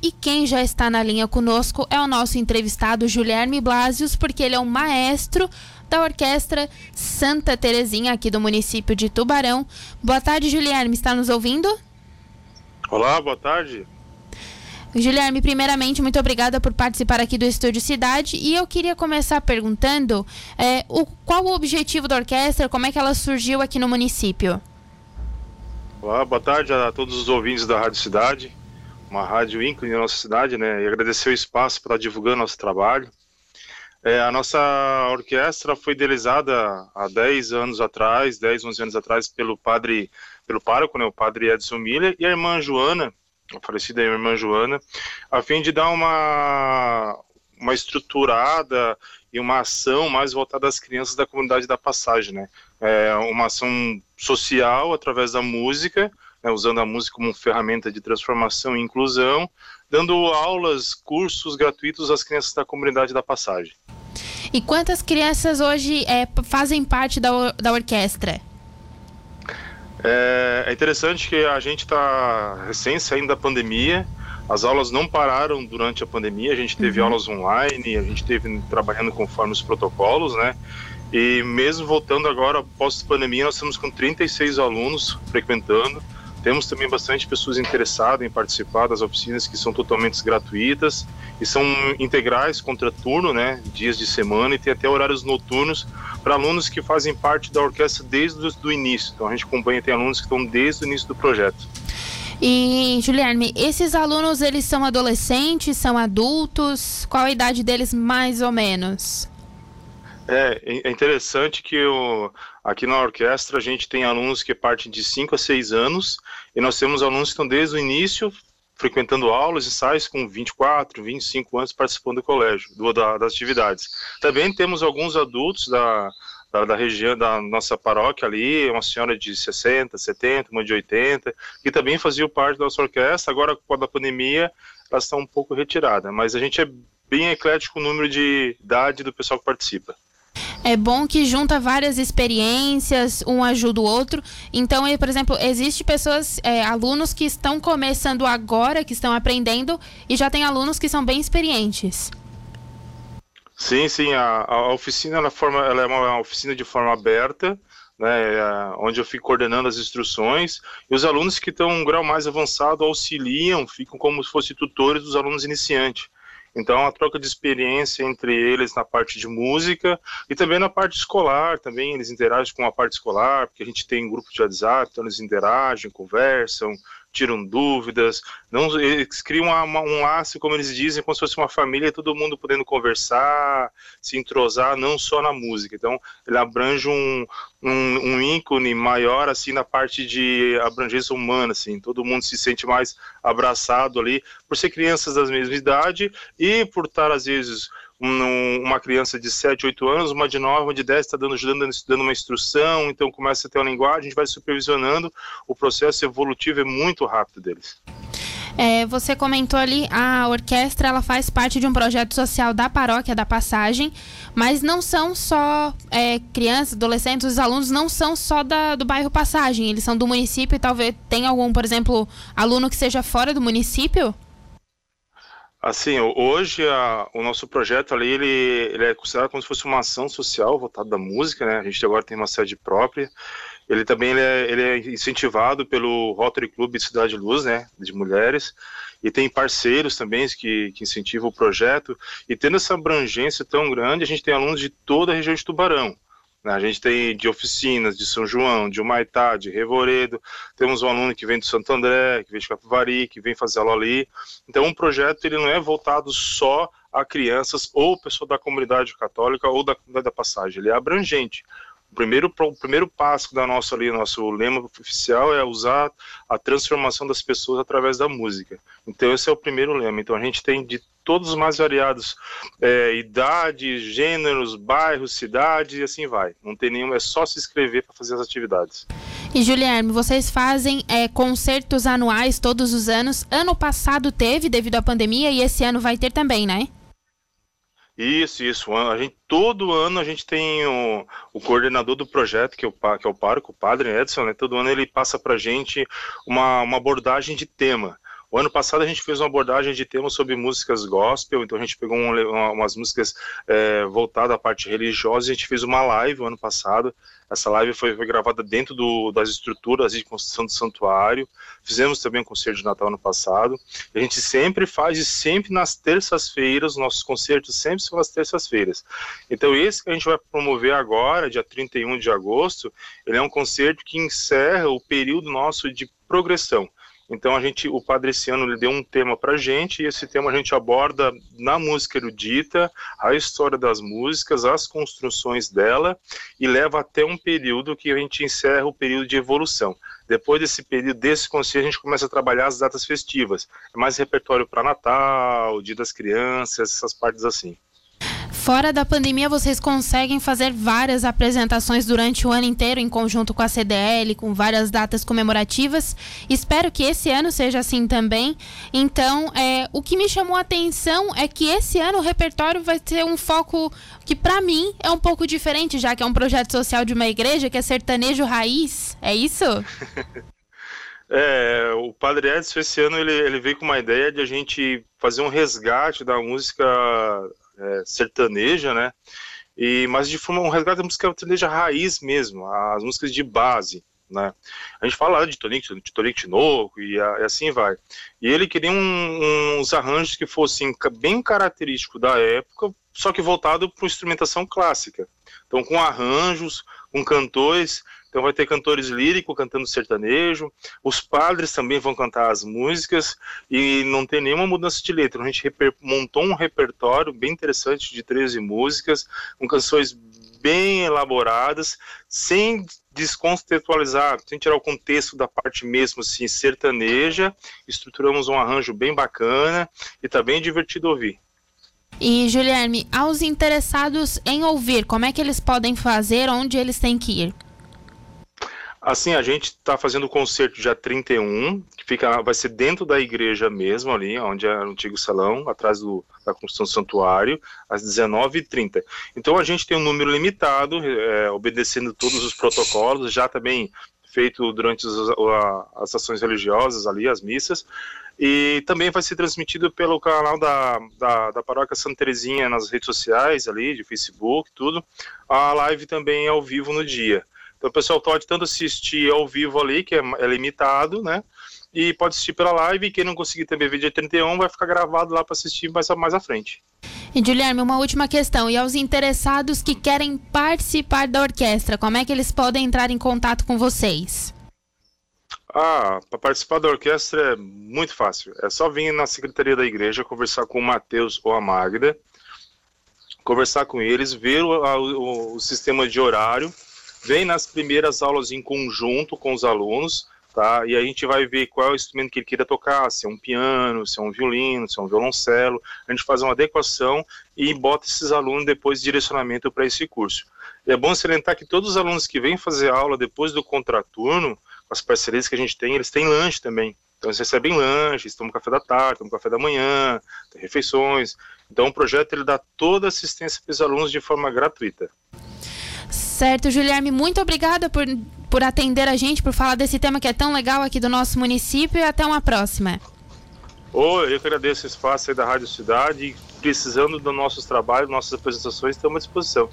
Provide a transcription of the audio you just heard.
E quem já está na linha conosco é o nosso entrevistado Guilherme Blasius, porque ele é um maestro da Orquestra Santa Terezinha aqui do município de Tubarão. Boa tarde, Guilherme, está nos ouvindo? Olá, boa tarde. Guilherme, primeiramente, muito obrigada por participar aqui do Estúdio Cidade. E eu queria começar perguntando é, o, qual o objetivo da orquestra, como é que ela surgiu aqui no município? Olá, boa tarde a todos os ouvintes da Rádio Cidade uma rádio ínclime na nossa cidade, né? E agradecer o espaço para divulgar nosso trabalho. É, a nossa orquestra foi idealizada há 10 anos atrás, 10, 11 anos atrás, pelo padre, pelo pároco, né, o padre Edson Miller, e a irmã Joana, a falecida irmã Joana, a fim de dar uma, uma estruturada e uma ação mais voltada às crianças da comunidade da Passagem, né? É uma ação social através da música, né, usando a música como ferramenta de transformação e inclusão, dando aulas, cursos gratuitos às crianças da comunidade da Passagem. E quantas crianças hoje é, fazem parte da, da orquestra? É, é interessante que a gente está recém saindo da pandemia, as aulas não pararam durante a pandemia, a gente teve uhum. aulas online, a gente teve trabalhando conforme os protocolos, né? E mesmo voltando agora, pós-pandemia, nós estamos com 36 alunos frequentando, temos também bastante pessoas interessadas em participar das oficinas que são totalmente gratuitas e são integrais contra turno, né, dias de semana e tem até horários noturnos para alunos que fazem parte da orquestra desde o início. Então a gente acompanha tem alunos que estão desde o início do projeto. E Juliane, esses alunos eles são adolescentes, são adultos? Qual a idade deles mais ou menos? É, é interessante que o, aqui na orquestra a gente tem alunos que partem de 5 a 6 anos e nós temos alunos que estão desde o início frequentando aulas, ensaios com 24, 25 anos participando do colégio, do, da, das atividades. Também temos alguns adultos da, da, da, região da nossa paróquia ali, uma senhora de 60, 70, uma de 80, que também faziam parte da nossa orquestra, agora com a pandemia elas estão um pouco retiradas, mas a gente é bem eclético o número de idade do pessoal que participa é bom que junta várias experiências, um ajuda o outro. Então, por exemplo, existe pessoas, é, alunos que estão começando agora, que estão aprendendo, e já tem alunos que são bem experientes. Sim, sim, a, a oficina ela, forma, ela é uma oficina de forma aberta, né, é, onde eu fico coordenando as instruções, e os alunos que estão um grau mais avançado auxiliam, ficam como se fossem tutores dos alunos iniciantes. Então, a troca de experiência entre eles na parte de música e também na parte escolar, também. Eles interagem com a parte escolar, porque a gente tem um grupo de WhatsApp, então eles interagem, conversam, tiram dúvidas, não, eles criam uma, uma, um laço, como eles dizem, como se fosse uma família, todo mundo podendo conversar, se entrosar, não só na música. Então, ele abrange um, um, um ícone maior, assim, na parte de abrangência humana, assim, todo mundo se sente mais abraçado ali, por ser crianças da mesma idade e por estar, às vezes, um, uma criança de 7, 8 anos, uma de 9, uma de 10 está dando, ajudando, dando uma instrução, então começa a ter uma linguagem, a gente vai supervisionando, o processo evolutivo é muito rápido deles. É, você comentou ali, a orquestra ela faz parte de um projeto social da paróquia da Passagem, mas não são só é, crianças, adolescentes, os alunos não são só da, do bairro Passagem, eles são do município e talvez tenha algum, por exemplo, aluno que seja fora do município? Assim, hoje a, o nosso projeto ali, ele, ele, é considerado como se fosse uma ação social voltada da música, né? A gente agora tem uma sede própria. Ele também ele é, ele é incentivado pelo Rotary Club Cidade Luz, né? De mulheres. E tem parceiros também que, que incentivam o projeto. E tendo essa abrangência tão grande, a gente tem alunos de toda a região de Tubarão. Né? A gente tem de oficinas de São João, de Humaitá, de Revoredo, temos um aluno que vem do Santo André, que vem de Capivari, que vem fazer aula ali. Então, um projeto ele não é voltado só a crianças ou pessoa da comunidade católica ou da comunidade da passagem, ele é abrangente. O primeiro, o primeiro passo da nossa ali, nosso lema oficial é usar a transformação das pessoas através da música. Então esse é o primeiro lema. Então a gente tem de todos os mais variados é, idades, gêneros, bairros, cidades e assim vai. Não tem nenhum, é só se inscrever para fazer as atividades. E Juliane, vocês fazem é, concertos anuais todos os anos. Ano passado teve devido à pandemia e esse ano vai ter também, né? Isso, isso. A gente, todo ano a gente tem o, o coordenador do projeto, que é o, que é o Parco, o Padre Edson, né? Todo ano ele passa para a gente uma, uma abordagem de tema. O ano passado a gente fez uma abordagem de temas sobre músicas gospel, então a gente pegou um, umas músicas é, voltadas à parte religiosa e a gente fez uma live o ano passado. Essa live foi, foi gravada dentro do, das estruturas de construção do santuário. Fizemos também um concerto de Natal ano passado. A gente sempre faz, e sempre nas terças-feiras, nossos concertos sempre são nas terças-feiras. Então esse que a gente vai promover agora, dia 31 de agosto, ele é um concerto que encerra o período nosso de progressão. Então a gente, o padre esse ano ele deu um tema para gente e esse tema a gente aborda na música erudita a história das músicas, as construções dela e leva até um período que a gente encerra o período de evolução. Depois desse período, desse conselho, a gente começa a trabalhar as datas festivas. É mais repertório para Natal, Dia das Crianças, essas partes assim. Fora da pandemia, vocês conseguem fazer várias apresentações durante o ano inteiro em conjunto com a CDL, com várias datas comemorativas. Espero que esse ano seja assim também. Então, é, o que me chamou a atenção é que esse ano o repertório vai ter um foco que, para mim, é um pouco diferente, já que é um projeto social de uma igreja que é sertanejo raiz. É isso? É, o Padre Edson esse ano ele, ele veio com uma ideia de a gente fazer um resgate da música é, sertaneja, né? E, mas de forma um resgate da música sertaneja raiz mesmo, as músicas de base, né? A gente fala de Tonico, de Tonico Tinoco e, e, assim vai. E ele queria um, uns arranjos que fossem bem característicos da época, só que voltado para instrumentação clássica. Então, com arranjos, com cantores então vai ter cantores líricos cantando sertanejo, os padres também vão cantar as músicas e não tem nenhuma mudança de letra. A gente montou um repertório bem interessante de 13 músicas, com canções bem elaboradas, sem descontextualizar, sem tirar o contexto da parte mesmo assim sertaneja. Estruturamos um arranjo bem bacana e está bem divertido ouvir. E Juliane, aos interessados em ouvir, como é que eles podem fazer, onde eles têm que ir? Assim, a gente está fazendo o concerto dia 31, que fica, vai ser dentro da igreja mesmo, ali, onde é o antigo salão, atrás do, da construção do santuário, às 19h30. Então a gente tem um número limitado, é, obedecendo todos os protocolos, já também feito durante as, as ações religiosas ali, as missas, e também vai ser transmitido pelo canal da, da, da Paróquia Santa Terezinha nas redes sociais ali, de Facebook, tudo. A live também é ao vivo no dia. Então o pessoal pode tanto assistir ao vivo ali, que é, é limitado, né? E pode assistir pela live, e quem não conseguir também ver dia 31 vai ficar gravado lá para assistir mais, mais à frente. E Guilherme, uma última questão. E aos interessados que querem participar da orquestra, como é que eles podem entrar em contato com vocês? Ah, para participar da orquestra é muito fácil. É só vir na secretaria da igreja, conversar com o Matheus ou a Magda, conversar com eles, ver o, o, o sistema de horário vem nas primeiras aulas em conjunto com os alunos, tá? E a gente vai ver qual é o instrumento que ele queira tocar, se é um piano, se é um violino, se é um violoncelo. A gente faz uma adequação e bota esses alunos depois de direcionamento para esse curso. E é bom salientar que todos os alunos que vêm fazer aula depois do contraturno, com as parcerias que a gente tem, eles têm lanche também. Então eles recebem lanches, tomam café da tarde, tomam café da manhã, tem refeições. Então o projeto ele dá toda assistência para os alunos de forma gratuita. Certo, Guilherme, muito obrigada por, por atender a gente, por falar desse tema que é tão legal aqui do nosso município e até uma próxima. Oi, eu agradeço o espaço aí da Rádio Cidade. Precisando dos nossos trabalhos, nossas apresentações, estamos à disposição.